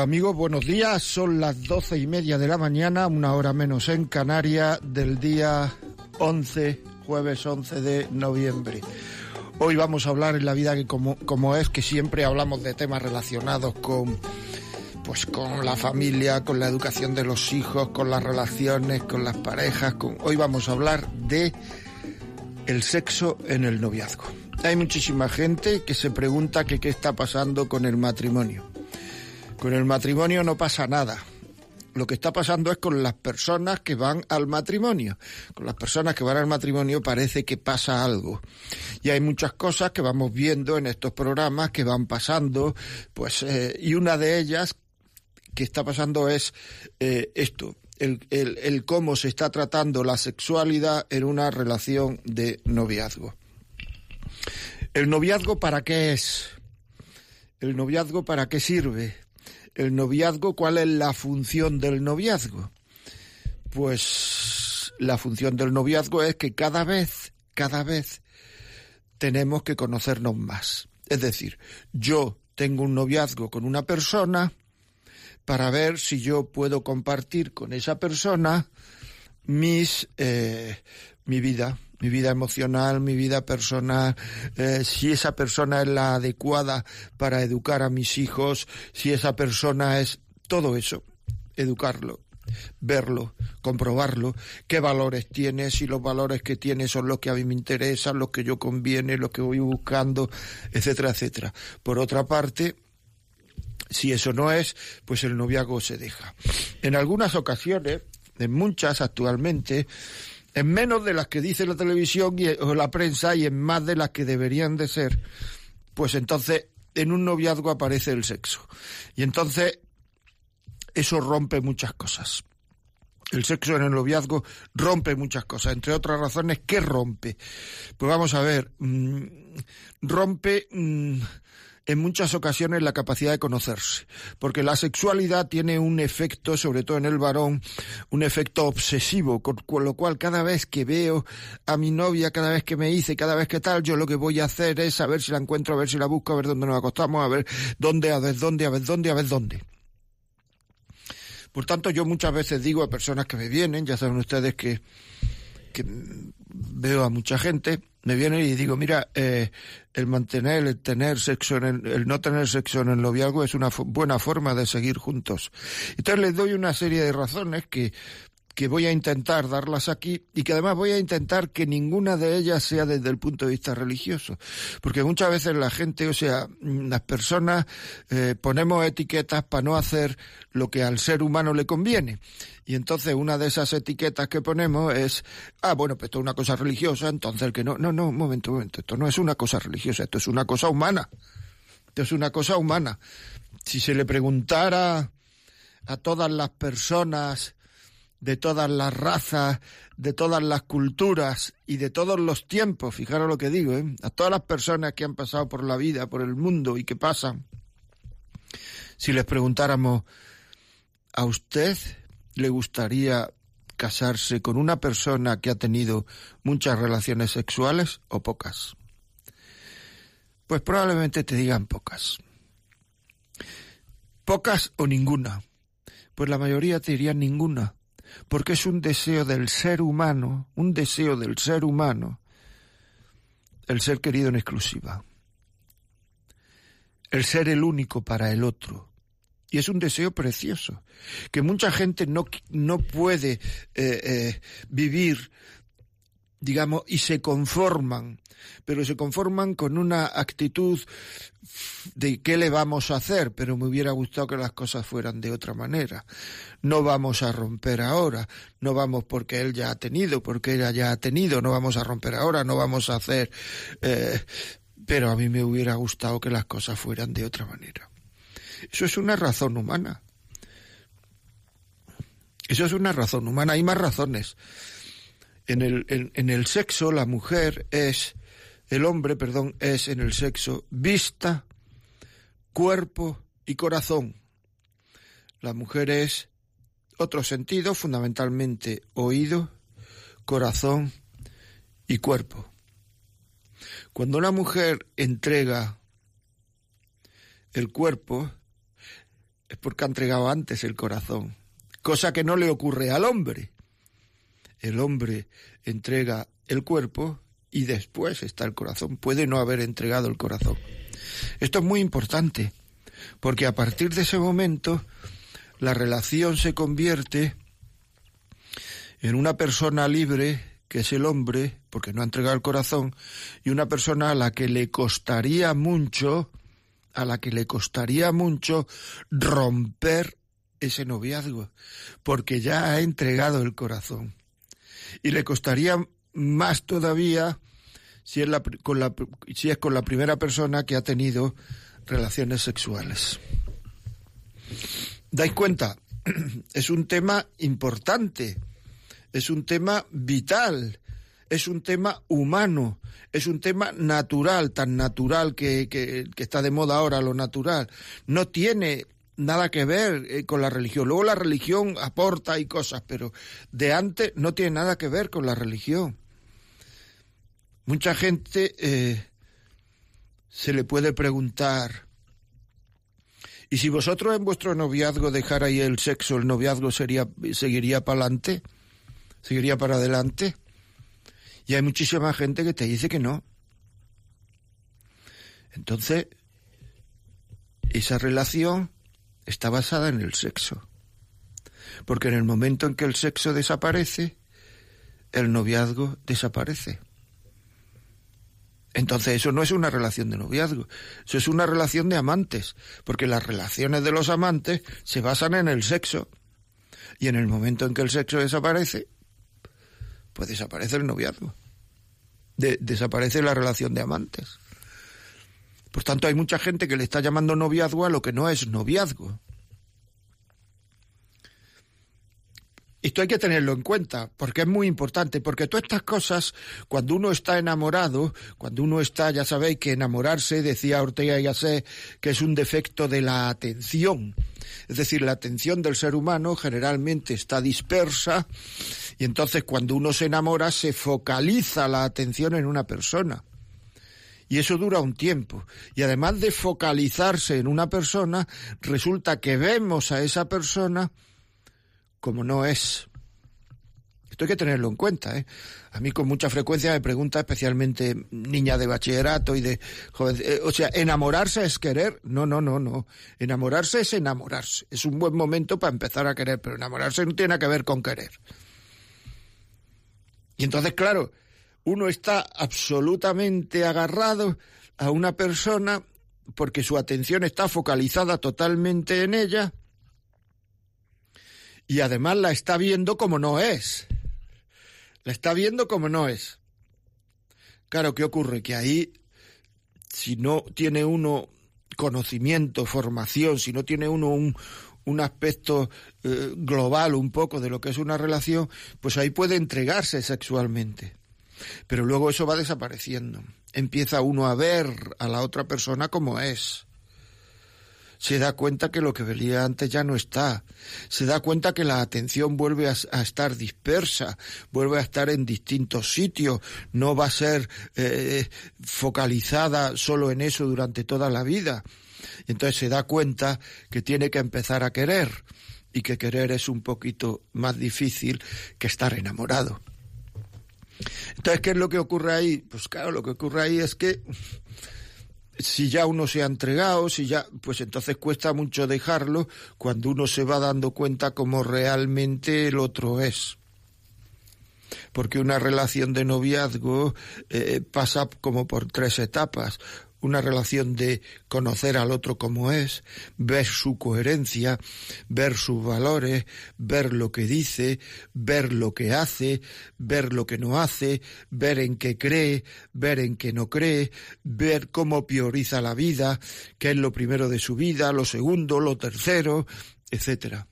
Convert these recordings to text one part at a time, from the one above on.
Amigos, buenos días. Son las doce y media de la mañana, una hora menos en Canarias, del día 11, jueves 11 de noviembre. Hoy vamos a hablar en la vida que como, como es que siempre hablamos de temas relacionados con pues con la familia, con la educación de los hijos, con las relaciones, con las parejas. Hoy vamos a hablar de el sexo en el noviazgo. Hay muchísima gente que se pregunta qué está pasando con el matrimonio. Con el matrimonio no pasa nada lo que está pasando es con las personas que van al matrimonio. Con las personas que van al matrimonio parece que pasa algo. Y hay muchas cosas que vamos viendo en estos programas que van pasando, pues, eh, y una de ellas que está pasando es eh, esto. El, el, el cómo se está tratando la sexualidad en una relación de noviazgo. ¿El noviazgo para qué es? ¿El noviazgo para qué sirve? El noviazgo, ¿cuál es la función del noviazgo? Pues la función del noviazgo es que cada vez, cada vez tenemos que conocernos más. Es decir, yo tengo un noviazgo con una persona para ver si yo puedo compartir con esa persona mis eh, mi vida, mi vida emocional, mi vida personal, eh, si esa persona es la adecuada para educar a mis hijos, si esa persona es todo eso, educarlo, verlo, comprobarlo, qué valores tiene, si los valores que tiene son los que a mí me interesan, los que yo conviene, los que voy buscando, etcétera, etcétera. Por otra parte, si eso no es, pues el noviazgo se deja. En algunas ocasiones, en muchas actualmente, en menos de las que dice la televisión y, o la prensa y en más de las que deberían de ser, pues entonces en un noviazgo aparece el sexo. Y entonces eso rompe muchas cosas. El sexo en el noviazgo rompe muchas cosas, entre otras razones, ¿qué rompe? Pues vamos a ver, mmm, rompe mmm, en muchas ocasiones la capacidad de conocerse, porque la sexualidad tiene un efecto, sobre todo en el varón, un efecto obsesivo, con, lo cual cada vez que veo a mi novia, cada vez que me hice, cada vez que tal, yo lo que voy a hacer es a ver si la encuentro, a ver si la busco, a ver dónde nos acostamos, a ver dónde, a ver dónde, a ver dónde, a ver dónde. Por tanto, yo muchas veces digo a personas que me vienen, ya saben ustedes que, que veo a mucha gente, me viene y digo, mira, eh, el mantener, el tener sexo, en el, el, no tener sexo en el noviazgo es una buena forma de seguir juntos. Entonces les doy una serie de razones que, que voy a intentar darlas aquí y que además voy a intentar que ninguna de ellas sea desde el punto de vista religioso. Porque muchas veces la gente, o sea, las personas eh, ponemos etiquetas para no hacer lo que al ser humano le conviene. Y entonces una de esas etiquetas que ponemos es, ah, bueno, pues esto es una cosa religiosa, entonces el que no, no, no, un momento, un momento, esto no es una cosa religiosa, esto es una cosa humana. Esto es una cosa humana. Si se le preguntara a todas las personas de todas las razas, de todas las culturas y de todos los tiempos, fijaros lo que digo, ¿eh? a todas las personas que han pasado por la vida, por el mundo y que pasan, si les preguntáramos, ¿a usted le gustaría casarse con una persona que ha tenido muchas relaciones sexuales o pocas? Pues probablemente te digan pocas. Pocas o ninguna. Pues la mayoría te dirían ninguna. Porque es un deseo del ser humano, un deseo del ser humano, el ser querido en exclusiva. El ser el único para el otro. Y es un deseo precioso, que mucha gente no, no puede eh, eh, vivir, digamos, y se conforman, pero se conforman con una actitud de qué le vamos a hacer, pero me hubiera gustado que las cosas fueran de otra manera. No vamos a romper ahora, no vamos porque él ya ha tenido, porque ella ya ha tenido, no vamos a romper ahora, no vamos a hacer... Eh, pero a mí me hubiera gustado que las cosas fueran de otra manera. Eso es una razón humana. Eso es una razón humana, hay más razones. En el, en el sexo la mujer es, el hombre, perdón, es en el sexo vista, cuerpo y corazón. La mujer es otro sentido, fundamentalmente oído, corazón y cuerpo. Cuando una mujer entrega el cuerpo, es porque ha entregado antes el corazón, cosa que no le ocurre al hombre. El hombre entrega el cuerpo y después está el corazón. Puede no haber entregado el corazón. Esto es muy importante, porque a partir de ese momento la relación se convierte en una persona libre, que es el hombre, porque no ha entregado el corazón, y una persona a la que le costaría mucho, a la que le costaría mucho romper ese noviazgo, porque ya ha entregado el corazón. Y le costaría más todavía si es, con la, si es con la primera persona que ha tenido relaciones sexuales. ¿Dais cuenta? Es un tema importante, es un tema vital, es un tema humano, es un tema natural, tan natural que, que, está de moda ahora lo natural. No tiene nada que ver eh, con la religión. Luego la religión aporta y cosas, pero de antes no tiene nada que ver con la religión. Mucha gente eh, se le puede preguntar, ¿y si vosotros en vuestro noviazgo dejarais el sexo, el noviazgo sería, seguiría para adelante? ¿Seguiría para adelante? Y hay muchísima gente que te dice que no. Entonces, esa relación está basada en el sexo. Porque en el momento en que el sexo desaparece, el noviazgo desaparece. Entonces eso no es una relación de noviazgo, eso es una relación de amantes, porque las relaciones de los amantes se basan en el sexo. Y en el momento en que el sexo desaparece, pues desaparece el noviazgo. desaparece la relación de amantes. Por tanto, hay mucha gente que le está llamando noviazgo a lo que no es noviazgo. Esto hay que tenerlo en cuenta, porque es muy importante, porque todas estas cosas, cuando uno está enamorado, cuando uno está, ya sabéis que enamorarse, decía Ortega y Gasset, que es un defecto de la atención. Es decir, la atención del ser humano generalmente está dispersa y entonces cuando uno se enamora se focaliza la atención en una persona. Y eso dura un tiempo. Y además de focalizarse en una persona, resulta que vemos a esa persona como no es. Esto hay que tenerlo en cuenta. ¿eh? A mí con mucha frecuencia me pregunta, especialmente niña de bachillerato y de joven, eh, o sea, enamorarse es querer. No, no, no, no. Enamorarse es enamorarse. Es un buen momento para empezar a querer, pero enamorarse no tiene que ver con querer. Y entonces, claro, uno está absolutamente agarrado a una persona porque su atención está focalizada totalmente en ella y además la está viendo como no es. La está viendo como no es. Claro, ¿qué ocurre? Que ahí, si no tiene uno conocimiento, formación, si no tiene uno un, aspecto eh, global un poco de lo que es una relación, pues ahí puede entregarse sexualmente. Pero luego eso va desapareciendo. Empieza uno a ver a la otra persona como es se da cuenta que lo que veía antes ya no está, se da cuenta que la atención vuelve a, estar dispersa, vuelve a estar en distintos sitios, no va a ser eh, focalizada solo en eso durante toda la vida. entonces se da cuenta que tiene que empezar a querer y que querer es un poquito más difícil que estar enamorado. Entonces, ¿qué es lo que ocurre ahí? Pues claro, lo que ocurre ahí es que si ya uno se ha entregado, si ya, pues entonces cuesta mucho dejarlo cuando uno se va dando cuenta cómo realmente el otro es. Porque una relación de noviazgo eh, pasa como por tres etapas una relación de conocer al otro como es, ver su coherencia, ver sus valores, ver lo que dice, ver lo que hace, ver lo que no hace, ver en qué cree, ver en qué no cree, ver cómo prioriza la vida, qué es lo primero de su vida, lo segundo, lo tercero, etcétera.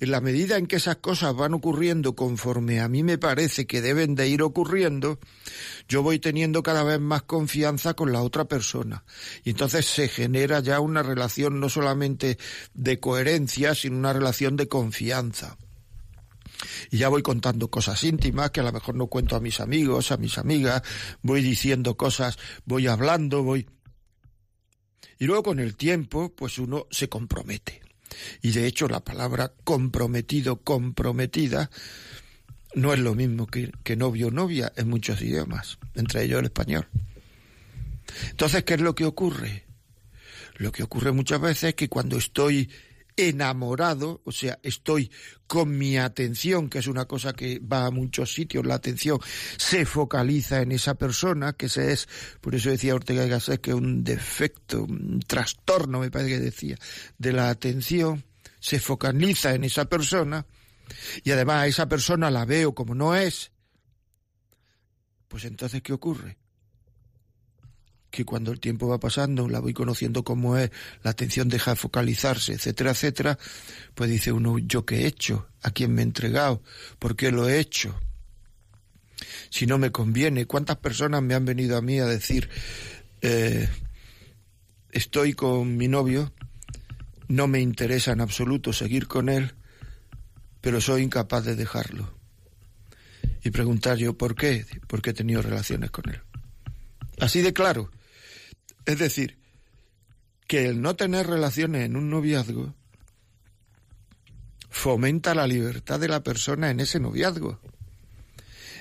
En la medida en que esas cosas van ocurriendo conforme a mí me parece que deben de ir ocurriendo, yo voy teniendo cada vez más confianza con la otra persona. Y entonces se genera ya una relación no solamente de coherencia, sino una relación de confianza. Y ya voy contando cosas íntimas que a lo mejor no cuento a mis amigos, a mis amigas, voy diciendo cosas, voy hablando, voy... Y luego con el tiempo, pues uno se compromete. Y de hecho la palabra comprometido, comprometida, no es lo mismo que, que novio o novia en muchos idiomas, entre ellos el español. Entonces, ¿qué es lo que ocurre? Lo que ocurre muchas veces es que cuando estoy enamorado, o sea, estoy con mi atención, que es una cosa que va a muchos sitios, la atención se focaliza en esa persona, que se es, por eso decía Ortega y Gasset que un defecto, un trastorno, me parece que decía, de la atención, se focaliza en esa persona, y además a esa persona la veo como no es, pues entonces, ¿qué ocurre? Que cuando el tiempo va pasando, la voy conociendo como es, la atención deja de focalizarse, etcétera, etcétera, pues dice uno, ¿yo qué he hecho? ¿A quién me he entregado? ¿Por qué lo he hecho? Si no me conviene, ¿cuántas personas me han venido a mí a decir, eh, estoy con mi novio, no me interesa en absoluto seguir con él, pero soy incapaz de dejarlo? Y preguntar yo, ¿por qué? Porque he tenido relaciones con él. Así de claro. Es decir, que el no tener relaciones en un noviazgo fomenta la libertad de la persona en ese noviazgo.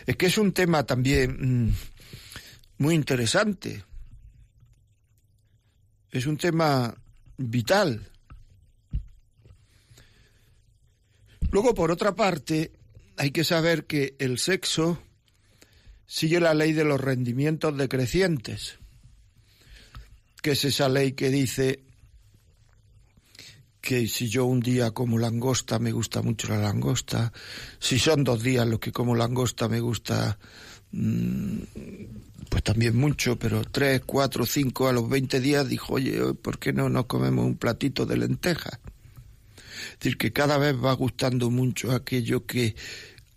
Es que es un tema también mm, muy interesante. Es un tema vital. Luego, por otra parte, hay que saber que el sexo sigue la ley de los rendimientos decrecientes que es esa ley que dice que si yo un día como langosta me gusta mucho la langosta, si son dos días los que como langosta me gusta mm, pues también mucho, pero tres, cuatro, cinco, a los veinte días dijo, oye, ¿por qué no nos comemos un platito de lentejas? Es decir, que cada vez va gustando mucho aquello que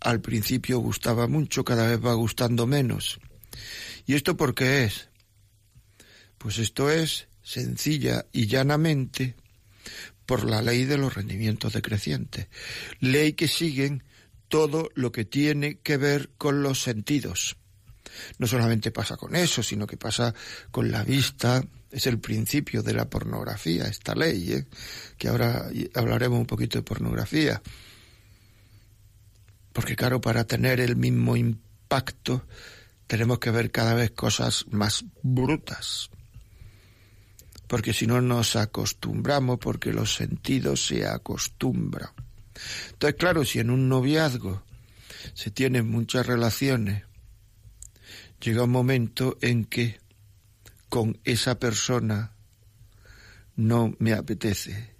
al principio gustaba mucho, cada vez va gustando menos. ¿Y esto por qué es? Pues esto es sencilla y llanamente por la ley de los rendimientos decrecientes, ley que siguen todo lo que tiene que ver con los sentidos. No solamente pasa con eso, sino que pasa con la vista, es el principio de la pornografía, esta ley, ¿eh? que ahora hablaremos un poquito de pornografía. Porque claro, para tener el mismo impacto tenemos que ver cada vez cosas más brutas, porque si no nos acostumbramos, porque los sentidos se acostumbran. Entonces, claro, si en un noviazgo se tienen muchas relaciones, llega un momento en que con esa persona no me apetece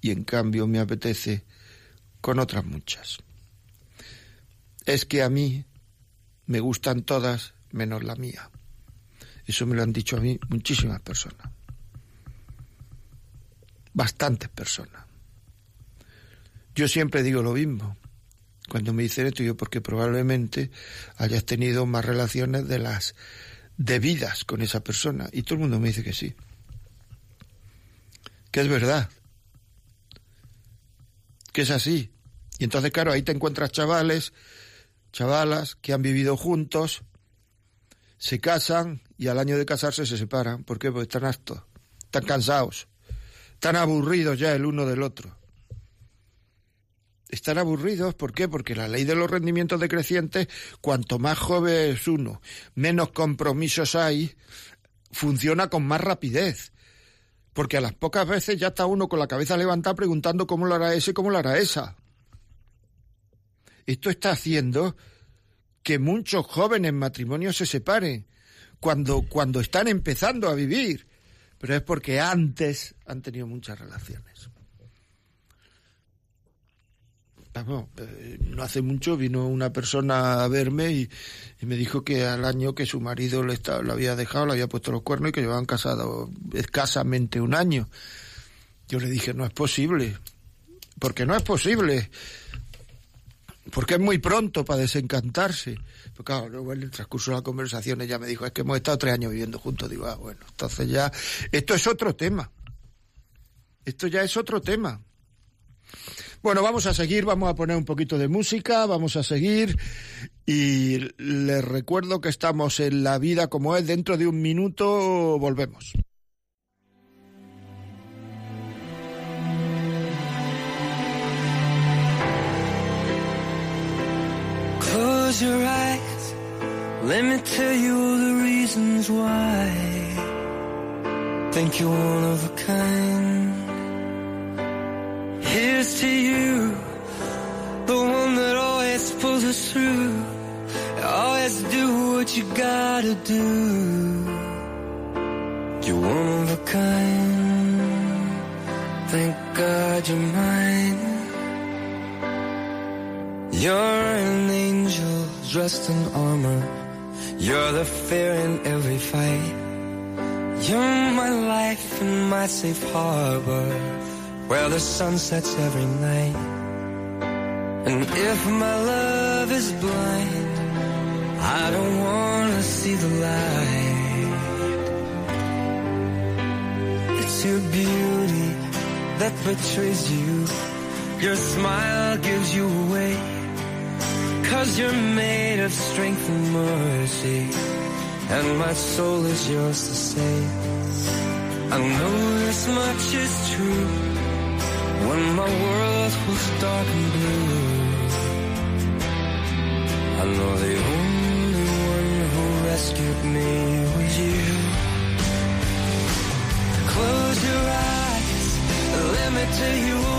y en cambio me apetece con otras muchas. Es que a mí me gustan todas menos la mía. Eso me lo han dicho a mí muchísimas personas bastantes personas. Yo siempre digo lo mismo. Cuando me dicen esto, yo porque probablemente hayas tenido más relaciones de las debidas con esa persona. Y todo el mundo me dice que sí. Que es verdad. Que es así. Y entonces, claro, ahí te encuentras chavales, chavalas que han vivido juntos, se casan y al año de casarse se separan. ¿Por qué? Porque están hartos, están cansados están aburridos ya el uno del otro. Están aburridos, ¿por qué? Porque la ley de los rendimientos decrecientes, cuanto más joven es uno, menos compromisos hay, funciona con más rapidez. Porque a las pocas veces ya está uno con la cabeza levantada preguntando cómo lo hará ese, cómo lo hará esa. Esto está haciendo que muchos jóvenes matrimonios se separen cuando, cuando están empezando a vivir pero es porque antes han tenido muchas relaciones. Eh, no hace mucho vino una persona a verme y, me dijo que al año que su marido le lo había dejado, le había puesto los cuernos y que llevaban casado escasamente un año. Yo le dije, no es posible. porque no es posible, porque es muy pronto para desencantarse. Pero claro, luego en el transcurso de la conversación ella me dijo, es que hemos estado tres años viviendo juntos. Digo, ah, bueno, entonces ya, esto es otro tema. Esto ya es otro tema. Bueno, vamos a seguir, vamos a poner un poquito de música, vamos a seguir y les recuerdo que estamos en La vida como es, dentro de un minuto volvemos. Close your eyes, let me tell you all the reasons why. Think you're one of a kind. Here's to you, the one that always pulls us through. Always do what you gotta do. You're one of a kind. Thank God you're mine. You're an angel dressed in armor. You're the fear in every fight. You're my life and my safe harbor where the sun sets every night. And if my love is blind, I don't wanna see the light. It's your beauty that betrays you. Your smile gives you away. Cause you're made of strength and mercy. And my soul is yours to save. I know this much is true. When my world was dark and blue. I know the only one who rescued me was you. Close your eyes. Let me tell you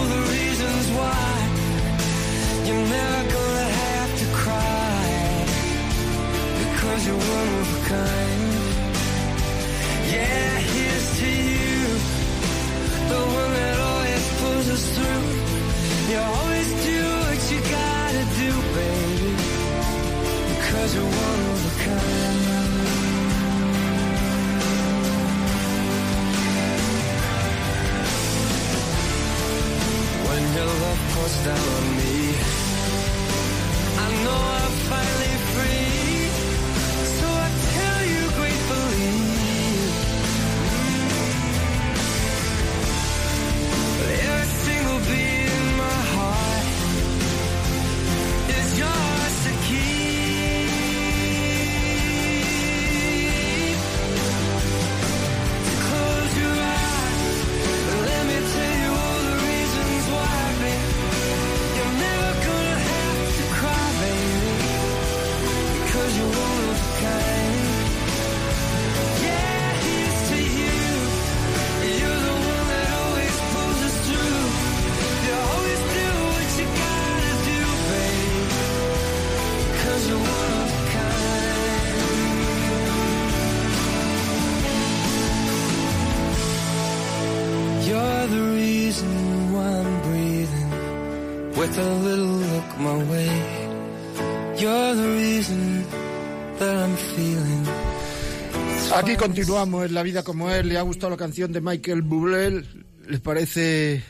Aquí continuamos en La Vida como es. ¿Le ha gustado la canción de Michael Bublé? ¿Les parece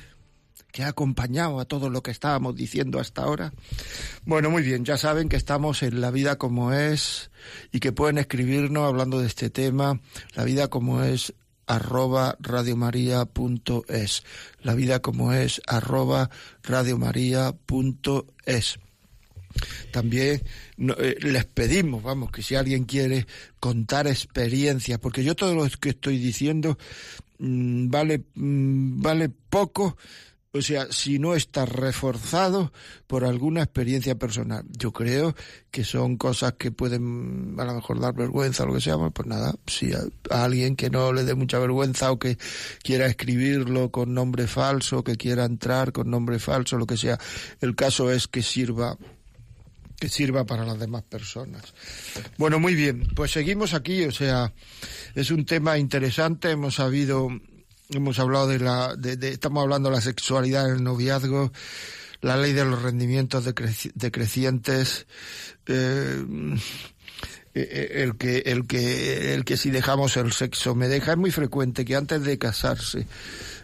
que ha acompañado a todo lo que estábamos diciendo hasta ahora? Bueno, muy bien, ya saben que estamos en La Vida como es y que pueden escribirnos hablando de este tema, La Vida como es arroba radiomaria.es la vida como es arroba radiomaria.es también no, eh, les pedimos, vamos, que si alguien quiere contar experiencias, porque yo todo lo que estoy diciendo mmm, vale, mmm, vale poco, o sea, si no está reforzado por alguna experiencia personal. Yo creo que son cosas que pueden a lo mejor dar vergüenza o lo que sea, pues nada, si a, a alguien que no le dé mucha vergüenza o que quiera escribirlo con nombre falso, que quiera entrar con nombre falso, lo que sea, el caso es que sirva que sirva para las demás personas. Bueno, muy bien, pues seguimos aquí, o sea, es un tema interesante, hemos sabido, hemos hablado de la, de, estamos hablando de la sexualidad en el noviazgo, la ley de los rendimientos decreci decrecientes, eh, el que, el que, el que si dejamos el sexo me deja, es muy frecuente que antes de casarse,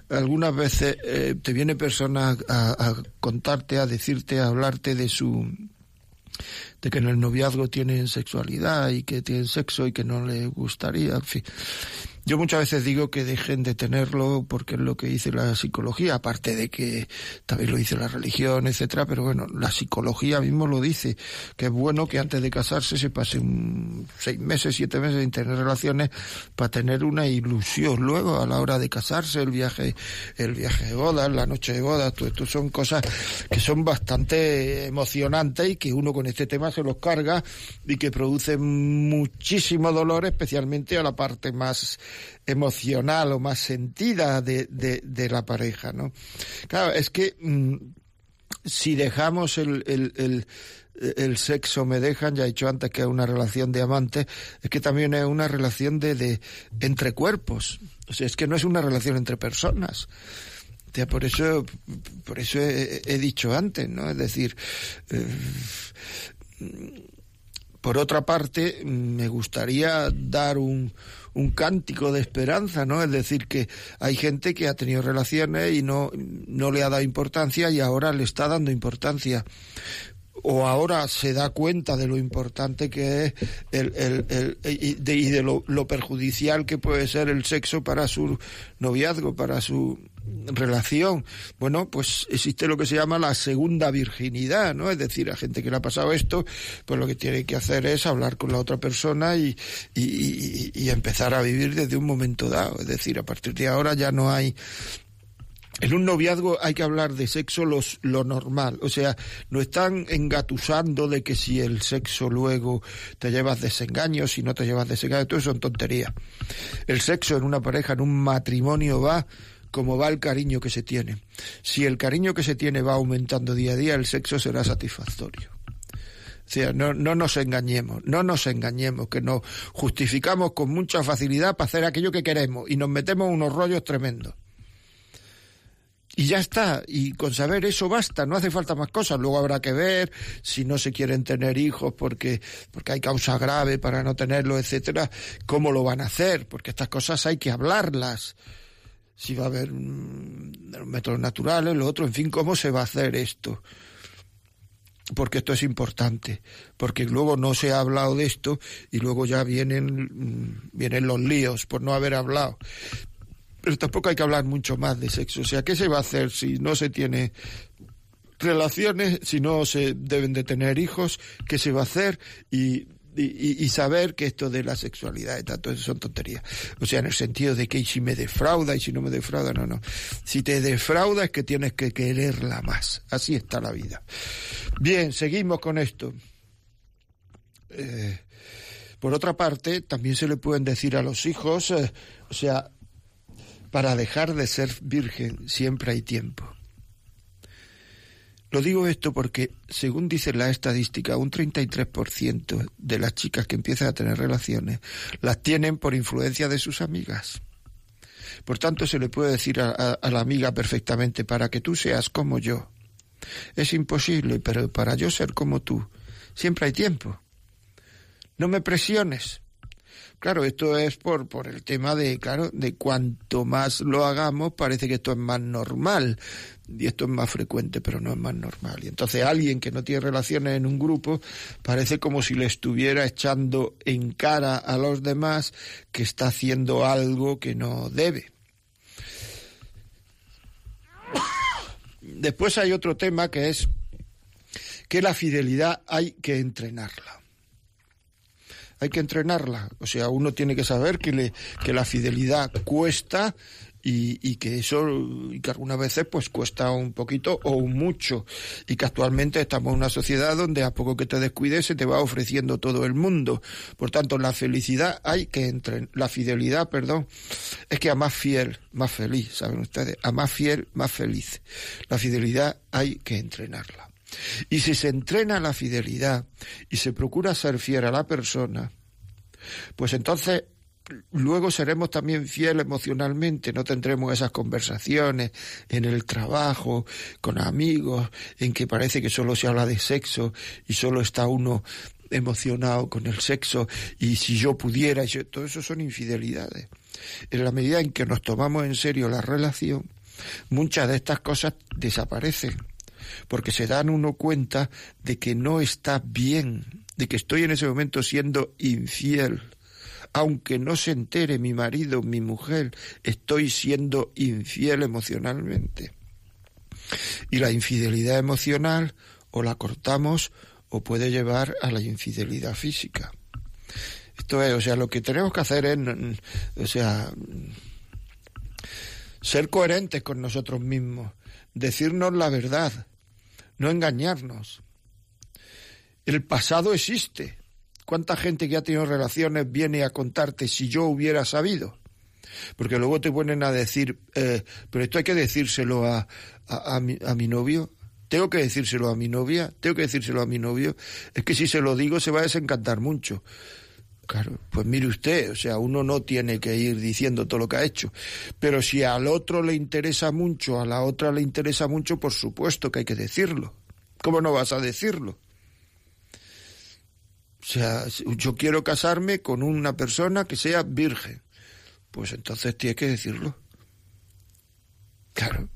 algunas veces eh, te viene personas a contarte, a decirte, a hablarte de su de que en el noviazgo tienen sexualidad y que tienen sexo y que no les gustaría, en fin. Yo muchas veces digo que dejen de tenerlo porque es lo que dice la psicología, aparte de que también lo dice la religión, etcétera, pero bueno, la psicología mismo lo dice, que es bueno que antes de casarse se pasen seis meses, siete meses sin tener relaciones para tener una ilusión. Luego, a la hora de casarse, el viaje, el viaje de bodas, la noche de bodas, todo esto son cosas que son bastante emocionantes y que uno con este tema se los carga y que producen muchísimo dolor, especialmente a la parte más emocional o más sentida de, de, de la pareja, ¿no? Claro, es que mm, si dejamos el, el, el, sexo, me dejan, ya he dicho antes que es una relación de amantes, es que también es una relación de, de entre cuerpos. O sea, es que no es una relación entre personas. O por eso, por eso he, he, dicho antes, ¿no? Es decir, eh, por otra parte, me gustaría dar un, un cántico de esperanza, ¿no? Es decir, que hay gente que ha tenido relaciones y no, no le ha dado importancia y ahora le está dando importancia o ahora se da cuenta de lo importante que es el, el, y de, y de lo, lo, perjudicial que puede ser el sexo para su noviazgo, para su relación. Bueno, pues existe lo que se llama la segunda virginidad, ¿no? Es decir, a gente que le ha pasado esto, pues lo que tiene que hacer es hablar con la otra persona y, y, y empezar a vivir desde un momento dado. Es decir, a partir de ahora ya no hay en un noviazgo hay que hablar de sexo los, lo normal. O sea, no están engatusando de que si el sexo luego te llevas desengaños, si no te llevas desengaños, todo eso son tonterías. El sexo en una pareja, en un matrimonio va como va el cariño que se tiene. Si el cariño que se tiene va aumentando día a día, el sexo será satisfactorio. O sea, no, no nos engañemos, no nos engañemos, que nos justificamos con mucha facilidad para hacer aquello que queremos y nos metemos unos rollos tremendos. Y ya está, y con saber eso basta, no hace falta más cosas. Luego habrá que ver si no se quieren tener hijos porque, porque hay causa grave para no tenerlo, etcétera, cómo lo van a hacer, porque estas cosas hay que hablarlas. Si va a haber mm, métodos naturales, lo otro, en fin, cómo se va a hacer esto porque esto es importante, porque luego no se ha hablado de esto y luego ya vienen, mm, vienen los líos por no haber hablado pero tampoco hay que hablar mucho más de sexo. O sea, ¿qué se va a hacer si no se tiene relaciones, si no se deben de tener hijos? ¿Qué se va a hacer? Y y, saber que esto de la sexualidad y tanto eso son tonterías. O sea, en el sentido de que si me defrauda y si no me defrauda, no, no. Si te defrauda es que tienes que quererla más. Así está la vida. Bien, seguimos con esto. Eh, por otra parte, también se le pueden decir a los hijos, eh, o sea, para dejar de ser virgen siempre hay tiempo. Lo digo esto porque, según dice la estadística, un 33% de las chicas que empiezan a tener relaciones las tienen por influencia de sus amigas. Por tanto, se le puede decir a, a la amiga perfectamente, para que tú seas como yo. Es imposible, pero para yo ser como tú, siempre hay tiempo. No me presiones. Claro, esto es por, por el tema de, claro, de cuanto más lo hagamos, parece que esto es más normal. Y esto es más frecuente, pero no es más normal. Y entonces alguien que no tiene relaciones en un grupo parece como si le estuviera echando en cara a los demás que está haciendo algo que no debe. Después hay otro tema que es que la fidelidad hay que entrenarla hay que entrenarla. O sea, uno tiene que saber que, le, que la fidelidad cuesta y, que eso, y que algunas veces pues cuesta un poquito o un mucho. Y que actualmente estamos en una sociedad donde a poco que te descuides se te va ofreciendo todo el mundo. Por tanto, la felicidad hay que entrenar, la fidelidad, perdón, es que a más fiel, más feliz, ¿saben ustedes? A más fiel, más feliz. La fidelidad hay que entrenarla. Y si se entrena la fidelidad y se procura ser fiel a la persona, pues entonces luego seremos también fieles emocionalmente, no tendremos esas conversaciones en el trabajo, con amigos, en que parece que solo se habla de sexo y solo está uno emocionado con el sexo. Y si yo pudiera, yo, todo eso son infidelidades. En la medida en que nos tomamos en serio la relación, muchas de estas cosas desaparecen, porque se dan uno cuenta de que no está bien, de que estoy en ese momento siendo infiel. Aunque no se entere mi marido, mi mujer, estoy siendo infiel emocionalmente. Y la infidelidad emocional o la cortamos o puede llevar a la infidelidad física. Esto es, o sea, lo que tenemos que hacer es, o sea, ser coherentes con nosotros mismos, decirnos la verdad, no engañarnos. El pasado existe. ¿Cuánta gente que ha tenido relaciones viene a contarte si yo hubiera sabido? Porque luego te ponen a decir, eh, pero esto hay que decírselo a, a, mi, a mi novio, tengo que decírselo a mi novia, tengo que decírselo a mi novio. Es que si se lo digo se va a desencantar mucho. Claro, pues mire usted, o sea, uno no tiene que ir diciendo todo lo que ha hecho. Pero si al otro le interesa mucho, a la otra le interesa mucho, por supuesto que hay que decirlo. ¿Cómo no vas a decirlo? O sea, yo quiero casarme con una persona que sea virgen. Pues entonces tienes que decirlo. Claro.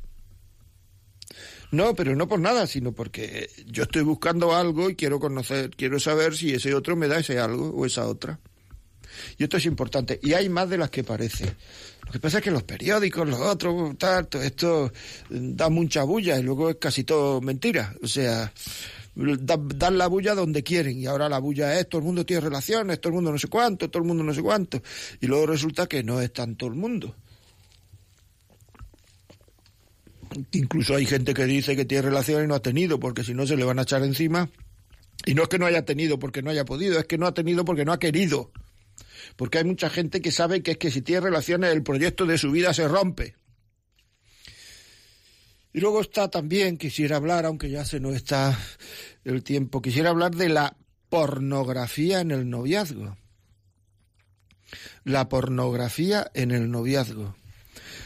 No, pero no por nada, sino porque yo estoy buscando algo y quiero conocer, quiero saber si ese otro me da ese algo o esa otra. Y esto es importante. Y hay más de las que parece. Lo que pasa es que los periódicos, los otros, tal, esto da mucha bulla y luego es casi todo mentira. O sea, dan la bulla donde quieren y ahora la bulla es todo el mundo tiene relaciones, todo el mundo no sé cuánto, todo el mundo no sé cuánto. Y luego resulta que no es tanto el mundo. Incluso hay gente que dice que tiene relaciones y no ha tenido, porque si no se le van a echar encima. Y no es que no haya tenido porque no haya podido, es que no ha tenido porque no ha querido. Porque hay mucha gente que sabe que es que si tiene relaciones el proyecto de su vida se rompe. Y luego está también, quisiera hablar, aunque ya se nos está el tiempo, quisiera hablar de la pornografía en el noviazgo. La pornografía en el noviazgo.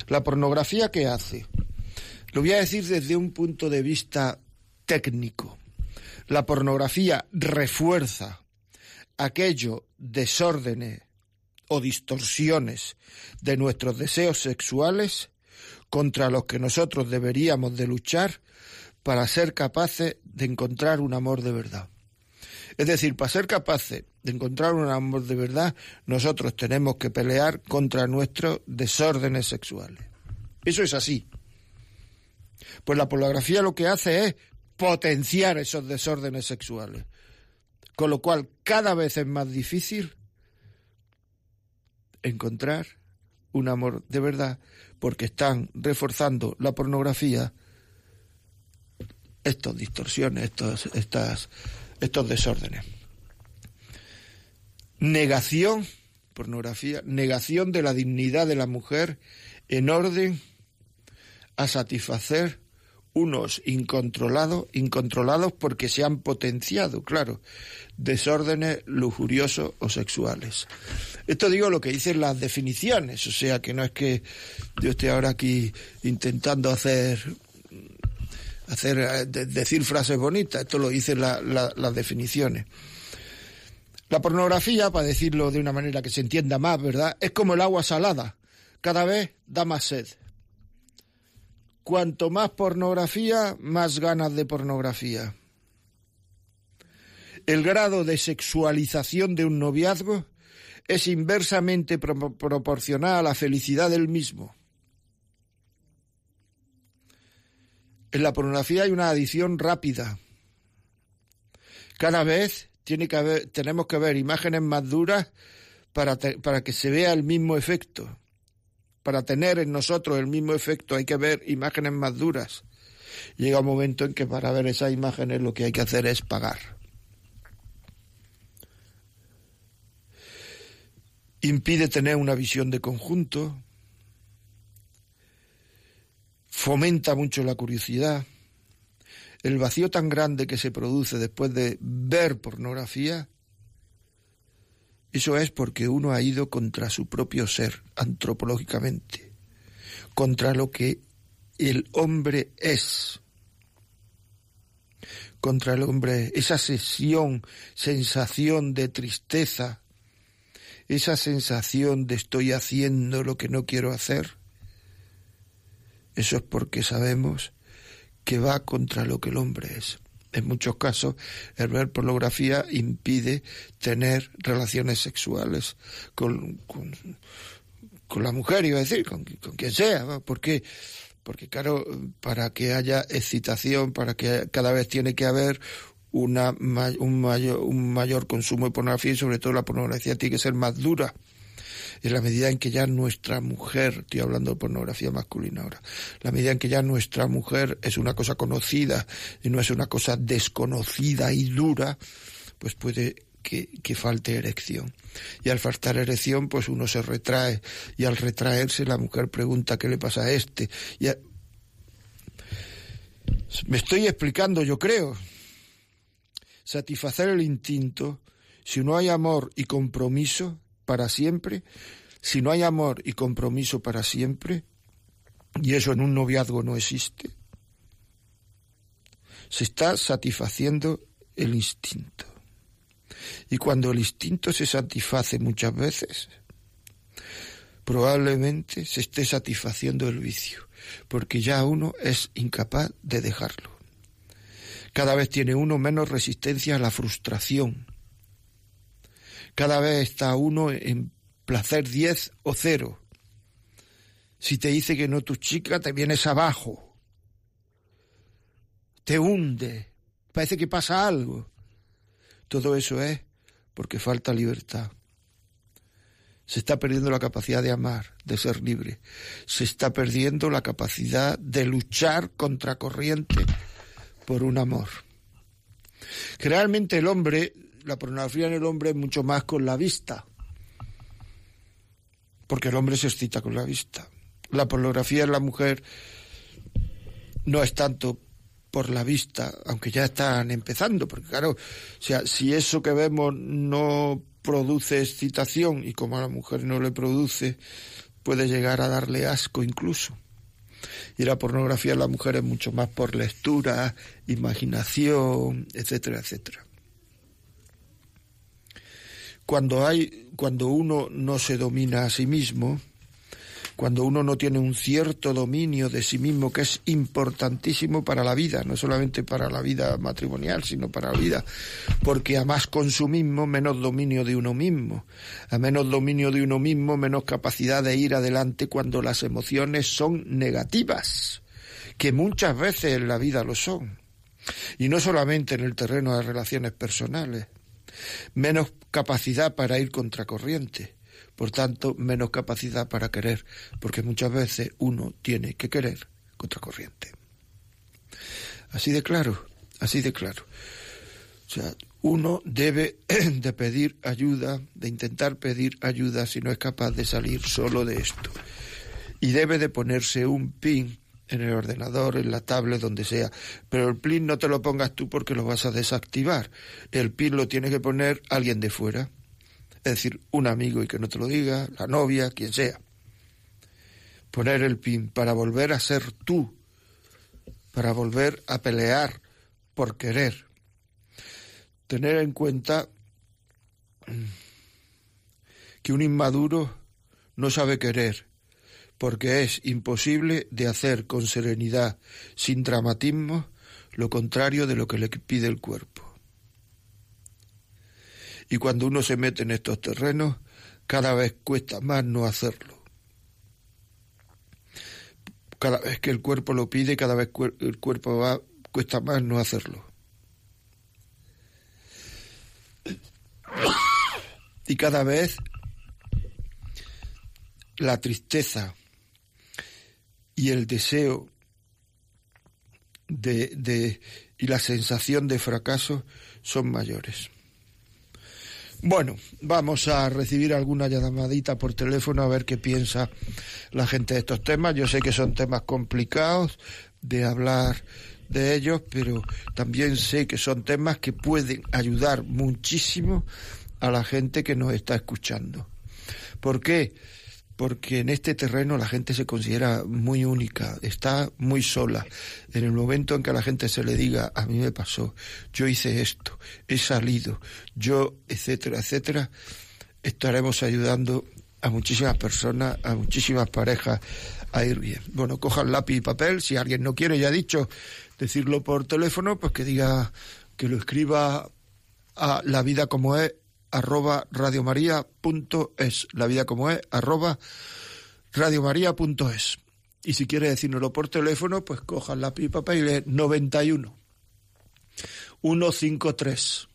La pornografía qué hace? Lo voy a decir desde un punto de vista técnico. La pornografía refuerza aquello desórdenes o distorsiones de nuestros deseos sexuales contra los que nosotros deberíamos de luchar para ser capaces de encontrar un amor de verdad. Es decir, para ser capaces de encontrar un amor de verdad, nosotros tenemos que pelear contra nuestros desórdenes sexuales. Eso es así. Pues la pornografía lo que hace es potenciar esos desórdenes sexuales. Con lo cual cada vez es más difícil encontrar un amor de verdad porque están reforzando la pornografía estas distorsiones, estos, estas, estos desórdenes. Negación, pornografía, negación de la dignidad de la mujer en orden a satisfacer unos incontrolados, incontrolados porque se han potenciado, claro, desórdenes lujuriosos o sexuales. Esto digo lo que dicen las definiciones, o sea que no es que yo esté ahora aquí intentando hacer hacer eh, decir frases bonitas, esto lo dicen las definiciones. La pornografía, para decirlo de una manera que se entienda más, ¿verdad? Es como el agua salada, cada vez da más sed. Cuanto más pornografía, más ganas de pornografía. El grado de sexualización de un noviazgo es inversamente proporcional a la felicidad del mismo. En la pornografía hay una adición rápida. Cada vez tenemos que ver imágenes más duras para que se vea el mismo efecto para tener en nosotros el mismo efecto hay que ver imágenes más duras. Llega un momento en que para ver esas imágenes lo que hay que hacer es pagar. Impide tener una visión de conjunto, fomenta mucho la curiosidad, el vacío tan grande que se produce después de ver pornografía eso es porque uno ha ido contra su propio ser, antropológicamente, contra lo que el hombre es, contra el hombre, esa sesión, sensación de tristeza, esa sensación de estoy haciendo lo que no quiero hacer, eso es porque sabemos que va contra lo que el hombre es. En muchos casos, el ver pornografía impide tener relaciones sexuales con, con, la mujer, iba a decir, con, quien sea. ¿Por qué? Porque, claro, para que haya excitación, para que cada vez tiene que haber una, un, mayor, un mayor consumo de pornografía y sobre todo la pornografía tiene que ser más dura en la medida en que ya nuestra mujer, estoy hablando de pornografía masculina ahora, la medida en que ya nuestra mujer es una cosa conocida y no es una cosa desconocida y dura, pues puede que, que, falte erección. Y al faltar erección, pues uno se retrae. Y al retraerse, la mujer pregunta qué le pasa a este. Y Me estoy explicando, yo creo. Satisfacer el instinto, si no hay amor y compromiso, para siempre, si no hay amor y compromiso para siempre, y eso en un noviazgo no existe, se está satisfaciendo el instinto. Y cuando el instinto se satisface muchas veces, probablemente se esté satisfaciendo el vicio, porque ya uno es incapaz de dejarlo. Cada vez tiene uno menos resistencia a la frustración, cada vez está uno en placer 10 o 0. Si te dice que no tu chica, te vienes abajo. Te hunde. Parece que pasa algo. Todo eso es porque falta libertad. Se está perdiendo la capacidad de amar, de ser libre. Se está perdiendo la capacidad de luchar contra corriente por un amor. Generalmente el hombre la pornografía en el hombre es mucho más con la vista, porque el hombre se excita con la vista. La pornografía en la mujer no es tanto por la vista, aunque ya están empezando, porque claro, si eso que vemos no produce excitación y como a la mujer no le produce, puede llegar a darle asco incluso. Y la pornografía en la mujer es mucho más por lectura, imaginación, etcétera, etcétera cuando hay, cuando uno no se domina a sí mismo, cuando uno no tiene un cierto dominio de sí mismo que es importantísimo para la vida, no solamente para la vida matrimonial, sino para la vida, porque a más consumismo, menos dominio de uno mismo, a menos dominio de uno mismo, menos capacidad de ir adelante cuando las emociones son negativas, que muchas veces en la vida lo son, y no solamente en el terreno de relaciones personales, menos capacidad para ir contracorriente, por tanto, menos capacidad para querer, porque muchas veces uno tiene que querer contracorriente. Así de claro, así de claro. O sea, uno debe de pedir ayuda, de intentar pedir ayuda si no es capaz de salir solo de esto. Y debe de ponerse un pin en el ordenador, en la tablet, donde sea. Pero el PIN no te lo pongas tú porque lo vas a desactivar. El PIN lo tiene que poner alguien de fuera. Es decir, un amigo y que no te lo diga, la novia, quien sea. Poner el PIN para volver a ser tú, para volver a pelear por querer. Tener en cuenta que un inmaduro no sabe querer porque es imposible de hacer con serenidad, sin dramatismo, lo contrario de lo que le pide el cuerpo. Y cuando uno se mete en estos terrenos, cada vez cuesta más no hacerlo. Cada vez que el cuerpo lo pide, cada vez el cuerpo va, cuesta más no hacerlo. Y cada vez la tristeza, y el deseo de, de, y la sensación de fracaso son mayores. Bueno, vamos a recibir alguna llamadita por teléfono a ver qué piensa la gente de estos temas. Yo sé que son temas complicados de hablar de ellos, pero también sé que son temas que pueden ayudar muchísimo a la gente que nos está escuchando. ¿Por qué? Porque en este terreno la gente se considera muy única, está muy sola. En el momento en que a la gente se le diga, a mí me pasó, yo hice esto, he salido, yo, etcétera, etcétera, estaremos ayudando a muchísimas personas, a muchísimas parejas a ir bien. Bueno, cojan lápiz y papel, si alguien no quiere, ya dicho, decirlo por teléfono, pues que diga, que lo escriba a la vida como es arroba radiomaria.es, la vida como es arroba radiomaria.es. Y si quiere decírnoslo por teléfono, pues cojan y papel y 91 153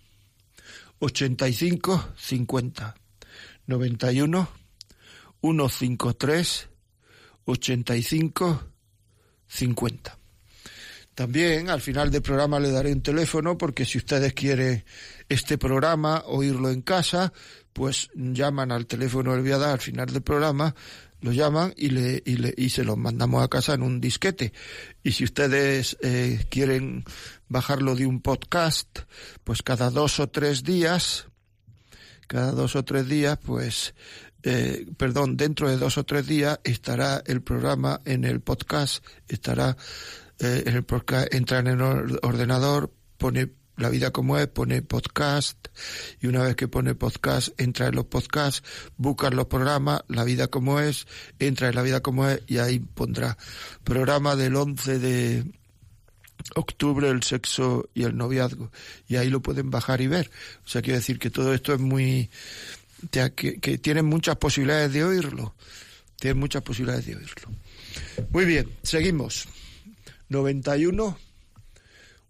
85 50 91 153 85 50. También al final del programa le daré un teléfono porque si ustedes quieren este programa, oírlo en casa, pues llaman al teléfono del Viada al final del programa, lo llaman y, le, y, le, y se los mandamos a casa en un disquete. Y si ustedes eh, quieren bajarlo de un podcast, pues cada dos o tres días, cada dos o tres días, pues eh, perdón, dentro de dos o tres días estará el programa en el podcast, estará eh, en el podcast, entra en el ordenador, pone la vida como es, pone podcast y una vez que pone podcast, entra en los podcasts, busca los programas, la vida como es, entra en la vida como es y ahí pondrá programa del 11 de octubre el sexo y el noviazgo y ahí lo pueden bajar y ver. O sea, quiero decir que todo esto es muy que, que tienen muchas posibilidades de oírlo. Tienen muchas posibilidades de oírlo. Muy bien, seguimos. 91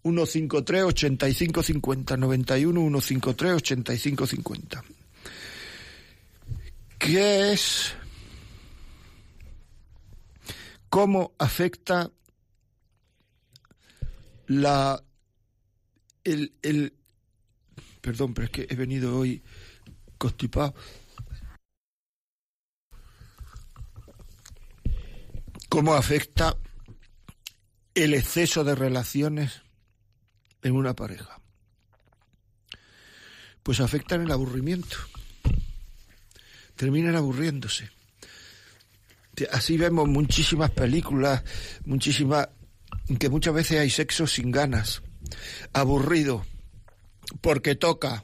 153 8550 91 153 8550 ¿Qué es cómo afecta la el, el perdón, pero es que he venido hoy constipado. ¿Cómo afecta el exceso de relaciones en una pareja? Pues afecta en el aburrimiento. Terminan aburriéndose. Así vemos muchísimas películas, muchísimas, que muchas veces hay sexo sin ganas, aburrido, porque toca,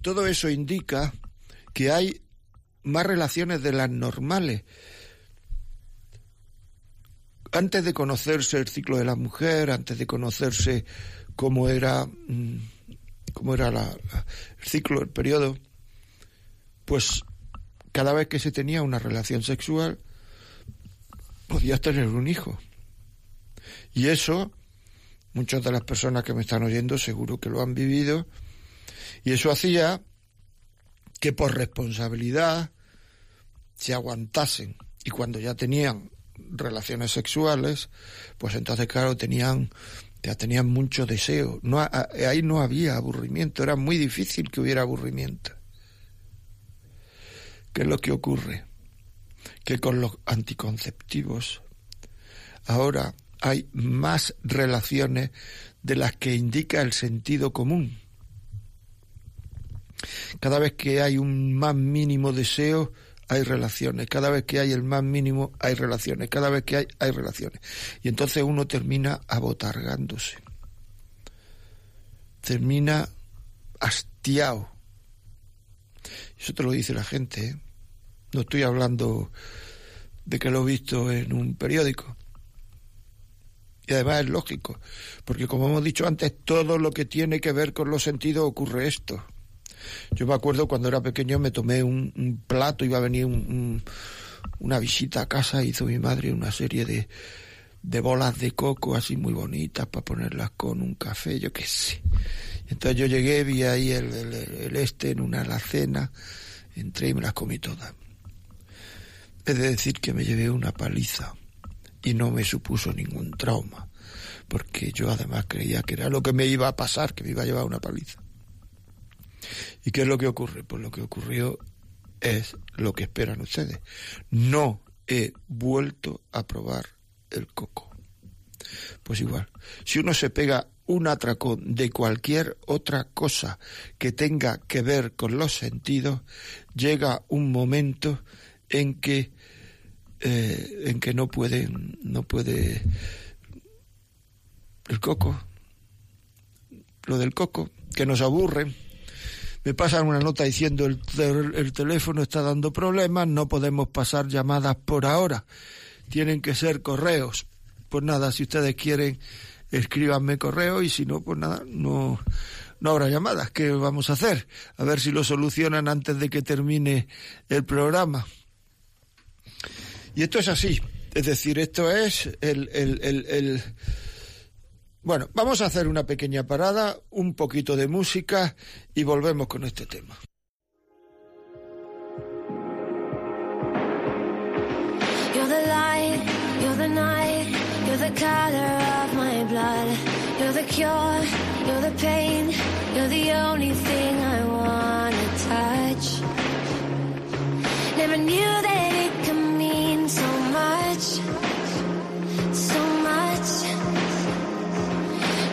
todo eso indica que hay más relaciones de las normales. Antes de conocerse el ciclo de la mujer, antes de conocerse cómo era, mm, cómo era la, el ciclo, el periodo, pues cada vez que se tenía una relación sexual, podías tener un hijo. Y eso, muchas de las personas que me están oyendo seguro que lo han vivido, y eso hacía que por responsabilidad se aguantasen. Y cuando ya tenían relaciones sexuales, pues entonces, claro, tenían, ya tenían mucho deseo. No, ahí no había aburrimiento, era muy difícil que hubiera aburrimiento. ¿Qué es lo que ocurre? Que con los anticonceptivos ahora hay más relaciones de las que indica el sentido común. Cada vez que hay un más mínimo deseo, hay relaciones. Cada vez que hay el más mínimo, hay relaciones. Cada vez que hay, hay relaciones. Y entonces uno termina abotargándose. Termina hastiado. Eso te lo dice la gente. ¿eh? No estoy hablando de que lo he visto en un periódico. Y además es lógico, porque como hemos dicho antes, todo lo que tiene que ver con los sentidos ocurre esto. Yo me acuerdo cuando era pequeño me tomé un, plato, iba a venir una visita a casa, hizo mi madre una serie de, de bolas de coco así muy bonitas para ponerlas con un café, yo qué sé. Entonces yo llegué, vi ahí el, el, este en una alacena, entré y me las comí todas. Es de decir que me llevé una paliza y no me supuso ningún trauma, porque yo además creía que era lo que me iba a pasar, que me iba a llevar una paliza. ¿Y qué es lo que ocurre? Pues lo que ocurrió es lo que esperan ustedes. No he vuelto a probar el coco. Pues igual, si uno se pega un atracón de cualquier otra cosa que tenga que ver con los sentidos, llega un momento en que eh, en que no puede no puede el coco lo del coco que nos aburre me pasan una nota diciendo el, el teléfono está dando problemas, no podemos pasar llamadas por ahora, tienen que ser correos. Pues nada, si ustedes quieren, escríbanme correo y si no, pues nada, no, no habrá llamadas. ¿Qué vamos a hacer? A ver si lo solucionan antes de que termine el programa. Y esto es así. Es decir, esto es el, el, el, el bueno, vamos a hacer una pequeña parada, un poquito de música y volvemos con este tema. You're the light, you're the night, you're the color of my blood. You're the cure, you're the pain, you're the only thing I wanna touch. Never knew that it could mean so much, so much.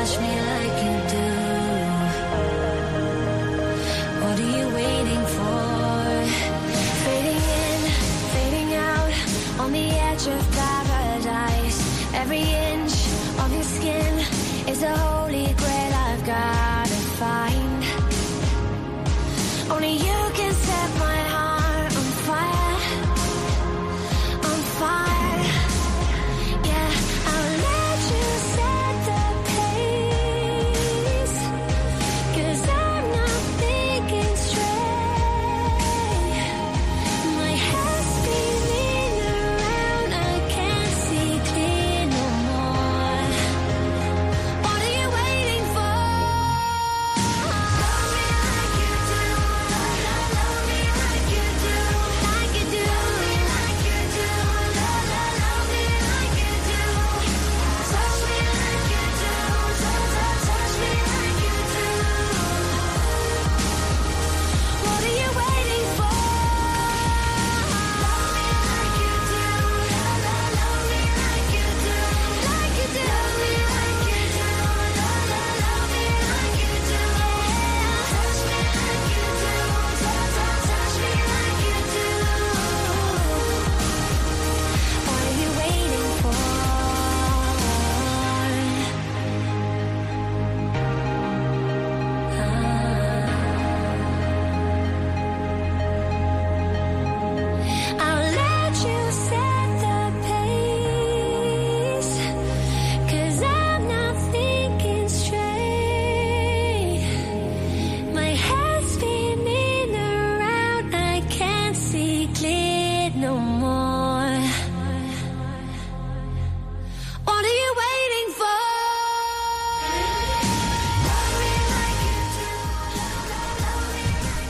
touch me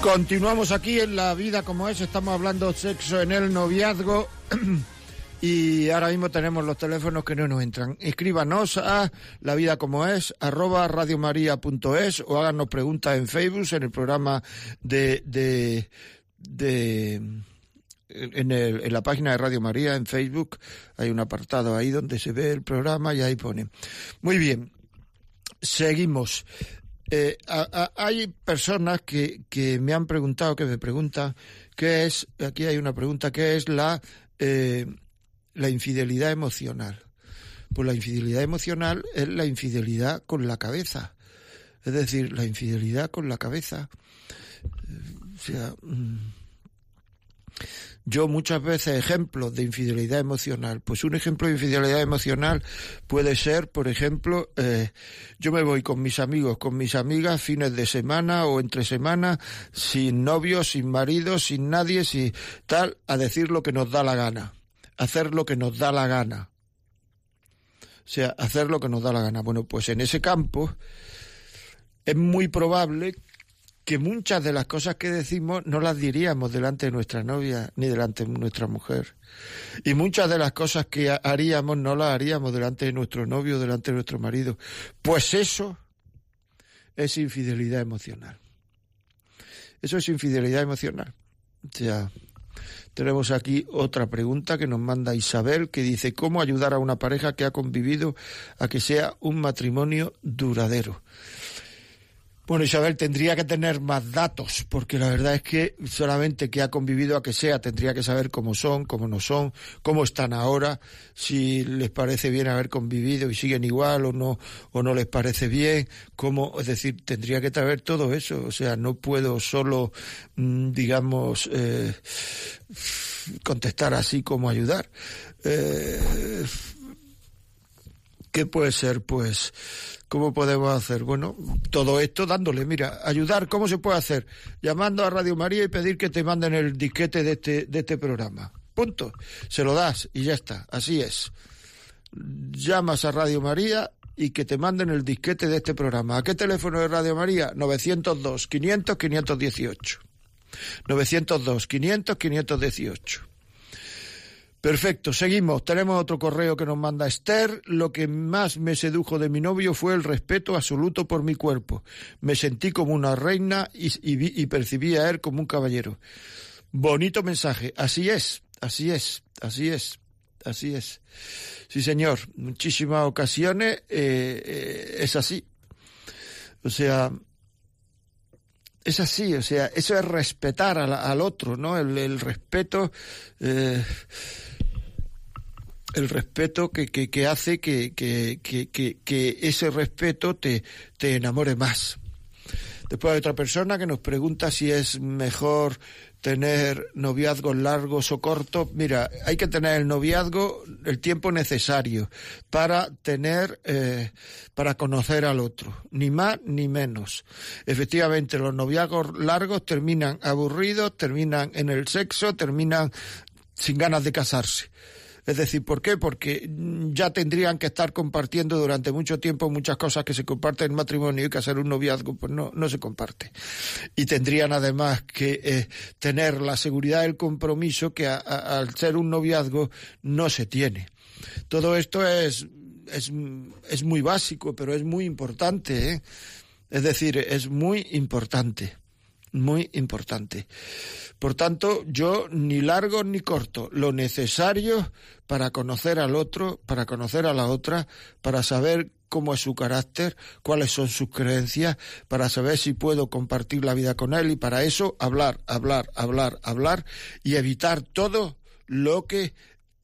Continuamos aquí en La Vida como es, estamos hablando sexo en el noviazgo y ahora mismo tenemos los teléfonos que no nos entran. Escríbanos a La Vida como es, arroba radiomaria.es o háganos preguntas en Facebook, en el programa de... de, de en, el- en la página de Radio María, en Facebook, hay un apartado ahí donde se ve el programa y ahí pone. Muy bien, seguimos. Eh, hay personas que, que me han preguntado, que me preguntan, ¿qué es, aquí hay una pregunta, ¿qué es la, eh, la infidelidad emocional? Pues la infidelidad emocional es la infidelidad con la cabeza. Es decir, la infidelidad con la cabeza. Eh, O sea, mm, yo muchas veces ejemplos de infidelidad emocional. Pues un ejemplo de infidelidad emocional puede ser, por ejemplo, eh, yo me voy con mis amigos, con mis amigas, fines de semana o entre semana, sin novio, sin marido, sin nadie, sin tal, a decir lo que nos da la gana, hacer lo que nos da la gana. O sea, hacer lo que nos da la gana. Bueno, pues en ese campo es muy probable que muchas de las cosas que decimos no las diríamos delante de nuestra novia ni delante de nuestra mujer. Y muchas de las cosas que ha- haríamos no las haríamos delante de nuestro novio delante de nuestro marido. Pues eso, es infidelidad emocional. Eso es infidelidad emocional. O sea, tenemos aquí otra pregunta que nos manda Isabel que dice cómo ayudar a una pareja que ha convivido a que sea un matrimonio duradero. Bueno, Isabel tendría que tener más datos, porque la verdad es que solamente que ha convivido a que sea, tendría que saber cómo son, cómo no son, cómo están ahora, si les parece bien haber convivido y siguen igual o no, o no les parece bien, cómo, es decir, tendría que saber todo eso. O sea, no puedo solo, mm, digamos, eh, contestar así como ayudar. Eh, ¿Qué puede ser? Pues ¿Cómo podemos hacer? Bueno, todo esto dándole, mira, ayudar, ¿cómo se puede hacer? Llamando a Radio María y pedir que te manden el disquete de este, de este programa. Punto. Se lo das y ya está. Así es. Llamas a Radio María y que te manden el disquete de este programa. ¿A qué teléfono de Radio María? 902 500 518. 902 500 518. Perfecto, seguimos. Tenemos otro correo que nos manda Esther. Lo que más me sedujo de mi novio fue el respeto absoluto por mi cuerpo. Me sentí como una reina y, y, y percibí a él como un caballero. Bonito mensaje. Así es, así es, así es, así es. Sí, señor. Muchísimas ocasiones eh, eh, es así. O sea, es así, o sea, eso es respetar al, otro, ¿no? El, el respeto, eh, el respeto que, que, hace que, que, que, ese respeto te, te enamore más. Después hay otra persona que nos pregunta si es mejor tener noviazgos largos o cortos. Mira, hay que tener el noviazgo el tiempo necesario para tener, eh, para conocer al otro, ni más ni menos. Efectivamente, los noviazgos largos terminan aburridos, terminan en el sexo, terminan sin ganas de casarse. Es decir, ¿por qué? Porque ya tendrían que estar compartiendo durante mucho tiempo muchas cosas que se comparten en matrimonio y que hacer un noviazgo, pues no, no se comparte. Y tendrían además que eh, tener la seguridad del compromiso que al ser un noviazgo no se tiene. Todo esto es, es, es muy básico, pero es muy importante. ¿eh? Es decir, es muy importante muy importante. Por tanto, yo ni largo ni corto, lo necesario para conocer al otro, para conocer a la otra, para saber cómo es su carácter, cuáles son sus creencias, para saber si puedo compartir la vida con él y para eso hablar, hablar, hablar, hablar y evitar todo lo que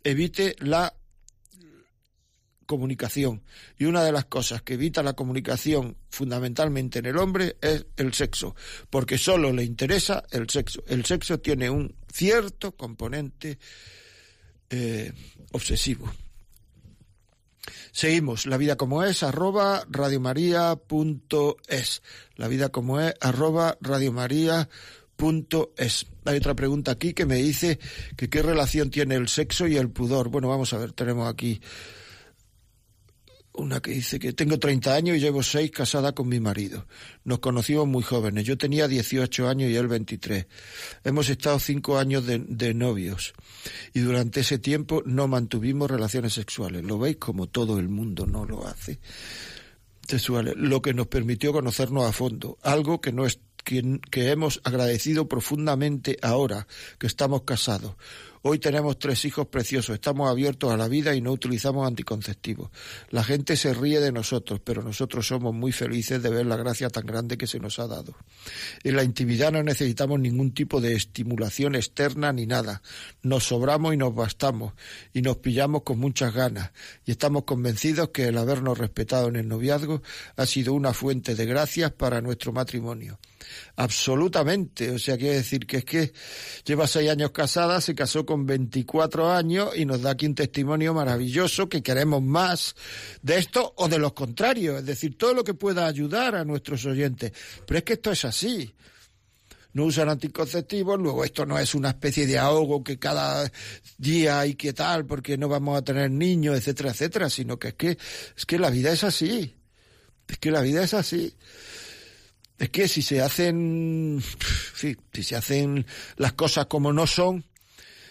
evite la comunicación. Y una de las cosas que evita la comunicación fundamentalmente en el hombre es el sexo, porque solo le interesa el sexo. El sexo tiene un cierto componente eh, obsesivo. Seguimos, la vida como es, arroba radiomaria.es. La vida como es, arroba radiomaria.es. Hay otra pregunta aquí que me dice que qué relación tiene el sexo y el pudor. Bueno, vamos a ver, tenemos aquí una que dice que tengo 30 años y llevo 6 casada con mi marido. Nos conocimos muy jóvenes. Yo tenía 18 años y él 23. Hemos estado 5 años de, de, novios y durante ese tiempo no mantuvimos relaciones sexuales. ¿Lo veis como todo el mundo no lo hace? Sexuales. Lo que nos permitió conocernos a fondo. Algo que no es que, que hemos agradecido profundamente ahora que estamos casados Hoy tenemos tres hijos preciosos, estamos abiertos a la vida y no utilizamos anticonceptivos. La gente se ríe de nosotros, pero nosotros somos muy felices de ver la gracia tan grande que se nos ha dado. En la intimidad no necesitamos ningún tipo de estimulación externa ni nada. Nos sobramos y nos bastamos y nos pillamos con muchas ganas y estamos convencidos que el habernos respetado en el noviazgo ha sido una fuente de gracias para nuestro matrimonio. Absolutamente. O sea, quiere decir que es que lleva seis años casada, se casó con 24 años y nos da aquí un testimonio maravilloso que queremos más de esto o de los contrarios. Es decir, todo lo que pueda ayudar a nuestros oyentes. Pero es que esto es así no usan anticonceptivos, luego esto no es una especie de ahogo que cada día hay que tal porque no vamos a tener niños, etcétera, etcétera, sino que es que es que la vida es así. Es que la vida es así es que si se hacen, sí, si se hacen las cosas como no son,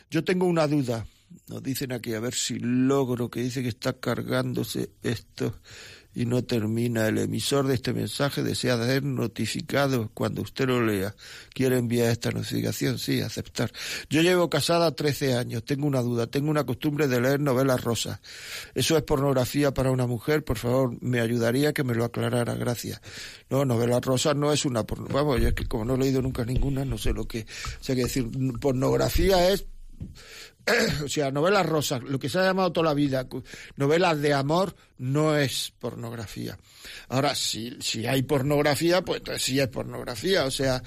yo tengo una duda. Nos dicen aquí, a ver si logro, que dice que está cargándose esto y no termina. El emisor de este mensaje desea ser notificado cuando usted lo lea. ¿Quiere enviar esta notificación? Sí, aceptar. Yo llevo casada 13 años, tengo una duda, tengo una costumbre de leer novelas rosas. ¿Eso es pornografía para una mujer? Por favor, me ayudaría que me lo aclarara, gracias. No, novelas rosas no es una pornografía. Vamos, yo es que como no he leído nunca ninguna, no sé lo que... O sea, que decir, pornografía es o sea, novelas rosas, lo que se ha llamado toda la vida, novelas de amor, no es pornografía. Ahora, si, si hay pornografía, pues sí es pornografía, o sea,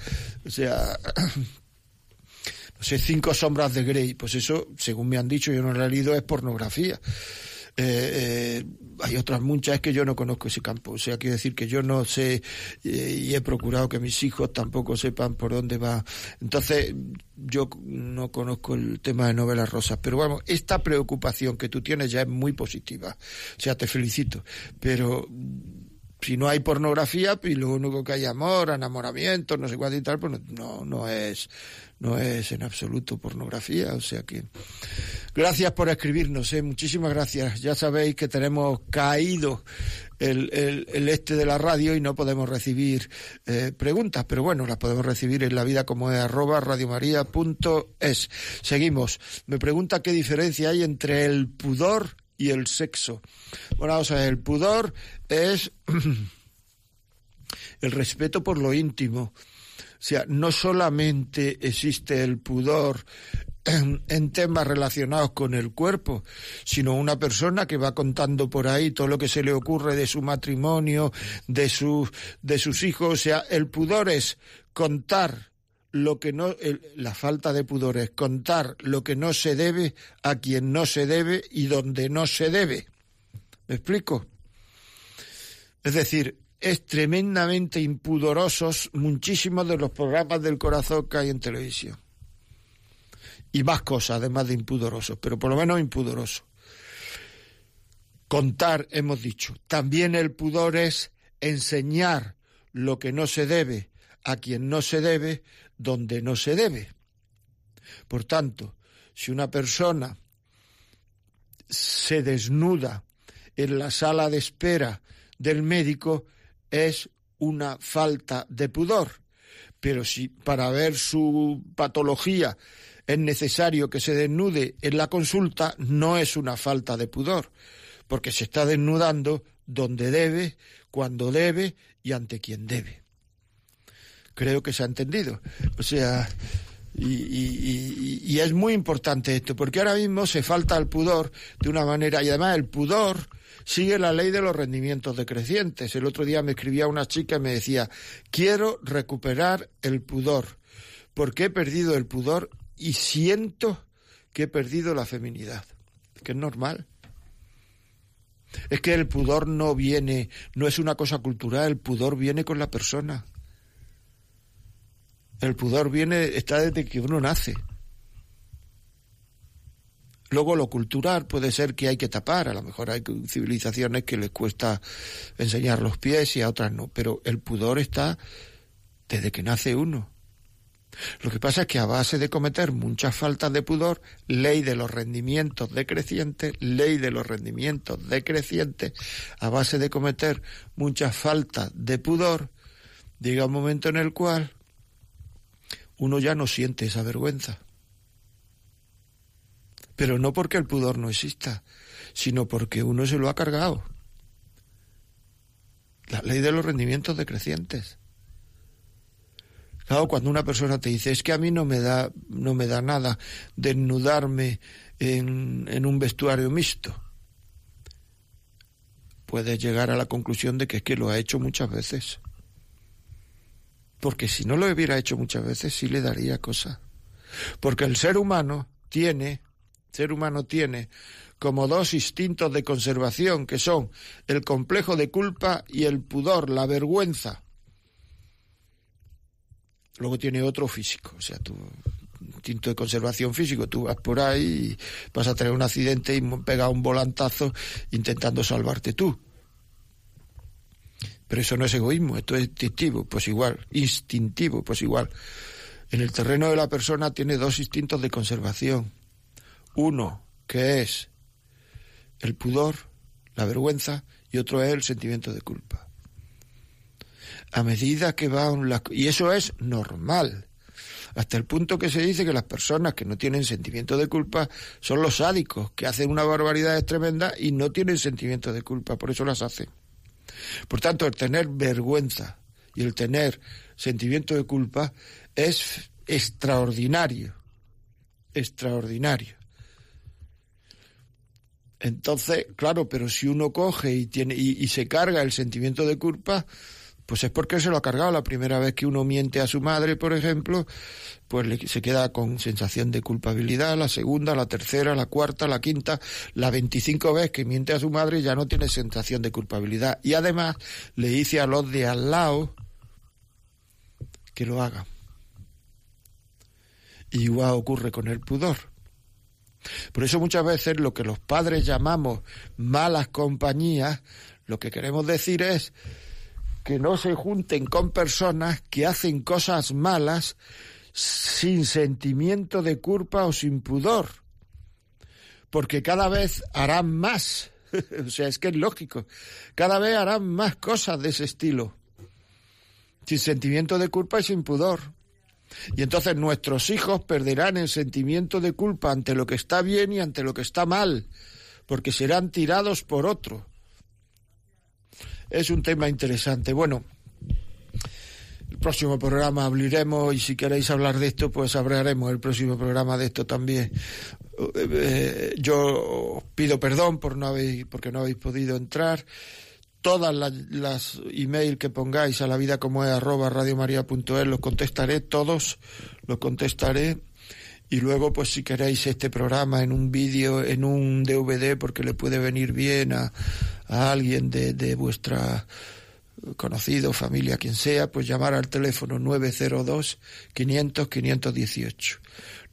o sea, no sé, cinco sombras de Grey, pues eso, según me han dicho, yo no lo he leído, es pornografía. Eh, eh, hay otras muchas que yo no conozco ese campo. O sea, quiero decir que yo no sé eh, y he procurado que mis hijos tampoco sepan por dónde va. Entonces, yo no conozco el tema de novelas rosas. Pero bueno, esta preocupación que tú tienes ya es muy positiva. O sea, te felicito. Pero si no hay pornografía, pues lo único que hay amor, enamoramiento, no sé cuánto y tal, pues no, no es, no es en absoluto pornografía, o sea que gracias por escribirnos, ¿eh? muchísimas gracias. Ya sabéis que tenemos caído el, el, este de la radio y no podemos recibir eh, preguntas, pero bueno, las podemos recibir en la vida como es arroba radiomaria.es. Seguimos. Me pregunta qué diferencia hay entre el pudor y el sexo. Bueno, o sea, el pudor es el respeto por lo íntimo. O sea, no solamente existe el pudor en, temas relacionados con el cuerpo, sino una persona que va contando por ahí todo lo que se le ocurre de su matrimonio, de, sus de sus hijos. O sea, el pudor es contar lo que no, la falta de pudor es contar lo que no se debe a quien no se debe y donde no se debe. ¿Me explico? Es decir, es tremendamente impudorosos muchísimos de los programas del corazón que hay en televisión. Y más cosas, además de impudorosos, pero por lo menos impudorosos. Contar, hemos dicho. También el pudor es enseñar lo que no se debe a quien no se debe donde no se debe. Por tanto, si una persona se desnuda en la sala de espera del médico, es una falta de pudor. Pero si para ver su patología es necesario que se desnude en la consulta, no es una falta de pudor, porque se está desnudando donde debe, cuando debe y ante quien debe creo que se ha entendido. O sea, y, es muy importante esto, porque ahora mismo se falta el pudor de una manera, y además el pudor sigue la ley de los rendimientos decrecientes. El otro día me escribía una chica y me decía, quiero recuperar el pudor, porque he perdido el pudor y siento que he perdido la feminidad, que es normal. Es que el pudor no viene, no es una cosa cultural, el pudor viene con la persona. El pudor viene, está desde que uno nace. Luego lo cultural puede ser que hay que tapar, a lo mejor hay civilizaciones que les cuesta enseñar los pies y a otras no, pero el pudor está desde que nace uno. Lo que pasa es que a base de cometer muchas faltas de pudor, ley de los rendimientos decrecientes, ley de los rendimientos decrecientes, a base de cometer muchas faltas de pudor, llega un momento en el cual uno ya no siente esa vergüenza. Pero no porque el pudor no exista, sino porque uno se lo ha cargado. La ley de los rendimientos decrecientes. Cuando una persona te dice, es que a mí no me da, no me da nada desnudarme en, en un vestuario mixto, puedes llegar a la conclusión de que es que lo ha hecho muchas veces porque si no lo hubiera hecho muchas veces sí le daría cosa. Porque el ser humano tiene, ser humano tiene como dos instintos de conservación que son el complejo de culpa y el pudor, la vergüenza. Luego tiene otro físico, o sea, tu instinto de conservación físico, tú vas por ahí y vas a tener un accidente y pega un volantazo intentando salvarte tú. Pero eso no es egoísmo, esto es instintivo, pues igual, instintivo, pues igual. En el terreno de la persona tiene dos instintos de conservación. Uno, que es el pudor, la vergüenza, y otro es el sentimiento de culpa. A medida que van las... Y eso es normal. Hasta el punto que se dice que las personas que no tienen sentimiento de culpa son los sádicos, que hacen una barbaridad tremenda y no tienen sentimiento de culpa, por eso las hacen. Por tanto, el tener vergüenza y el tener sentimiento de culpa es extraordinario, extraordinario. Entonces, claro, pero si uno coge y tiene y, se carga el sentimiento de culpa, pues es porque se lo ha cargado la primera vez que uno miente a su madre, por ejemplo, pues se queda con sensación de culpabilidad, la segunda, la tercera, la cuarta, la quinta, la veinticinco vez que miente a su madre ya no tiene sensación de culpabilidad. Y además le dice a los de al lado que lo hagan. igual ocurre con el pudor. Por eso muchas veces lo que los padres llamamos malas compañías, lo que queremos decir es que no se junten con personas que hacen cosas malas sin sentimiento de culpa o sin pudor, porque cada vez harán más. o sea, es que es lógico. Cada vez harán más cosas de ese estilo, sin sentimiento de culpa y sin pudor. Y entonces nuestros hijos perderán el sentimiento de culpa ante lo que está bien y ante lo que está mal, porque serán tirados por otro. Es un tema interesante. Bueno, el próximo programa hablaremos y si queréis hablar de esto, pues hablaremos el próximo programa de esto también. Eh, yo pido perdón por no haber, porque no habéis podido entrar todas las, las email que pongáis a la vida como es arroba radiomaria.es los contestaré todos los contestaré y luego pues si queréis este programa en un vídeo en un DVD porque le puede venir bien a, a alguien de, de vuestra conocido, familia, quien sea, pues llamar al teléfono 902 500 518.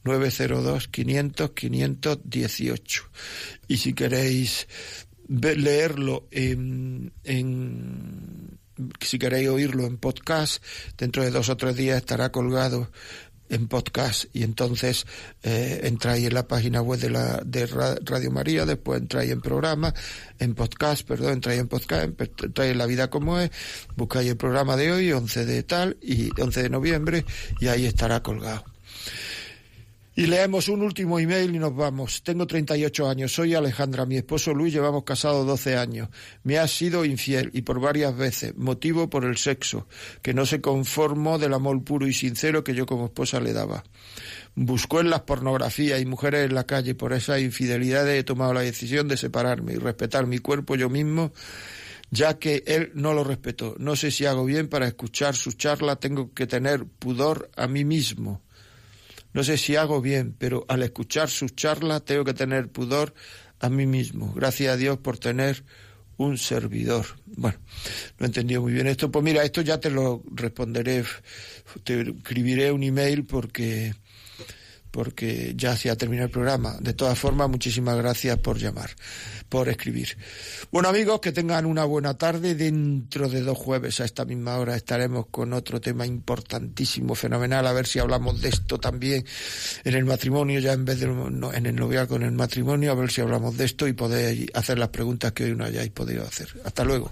902 500 518. Y si queréis leerlo en, en, si queréis oírlo en podcast, dentro de dos o tres días estará colgado en podcast y entonces eh, entráis en la página web de la de Radio María, después entráis en programa, en podcast, perdón, entráis en podcast, entráis en La Vida como es, buscáis el programa de hoy, 11 de tal y 11 de noviembre y ahí estará colgado. Y leemos un último email y nos vamos. Tengo 38 años, soy Alejandra, mi esposo Luis, llevamos casados 12 años. Me ha sido infiel y por varias veces, motivo por el sexo, que no se conformó del amor puro y sincero que yo como esposa le daba. Buscó en las pornografías y mujeres en la calle, por esas infidelidades he tomado la decisión de separarme y respetar mi cuerpo yo mismo ya que él no lo respetó. No sé si hago bien para escuchar su charla, tengo que tener pudor a mí mismo. No sé si hago bien, pero al escuchar sus charlas tengo que tener pudor a mí mismo. Gracias a Dios por tener un servidor. Bueno, no he entendido muy bien esto. Pues mira, esto ya te lo responderé, te escribiré un email porque porque ya se ha terminado el programa. De todas formas, muchísimas gracias por llamar, por escribir. Bueno, amigos, que tengan una buena tarde. Dentro de dos jueves a esta misma hora estaremos con otro tema importantísimo, fenomenal. A ver si hablamos de esto también en el matrimonio, ya en vez de en el noviazgo, en el matrimonio, a ver si hablamos de esto y podéis hacer las preguntas que hoy no hayáis podido hacer. Hasta luego.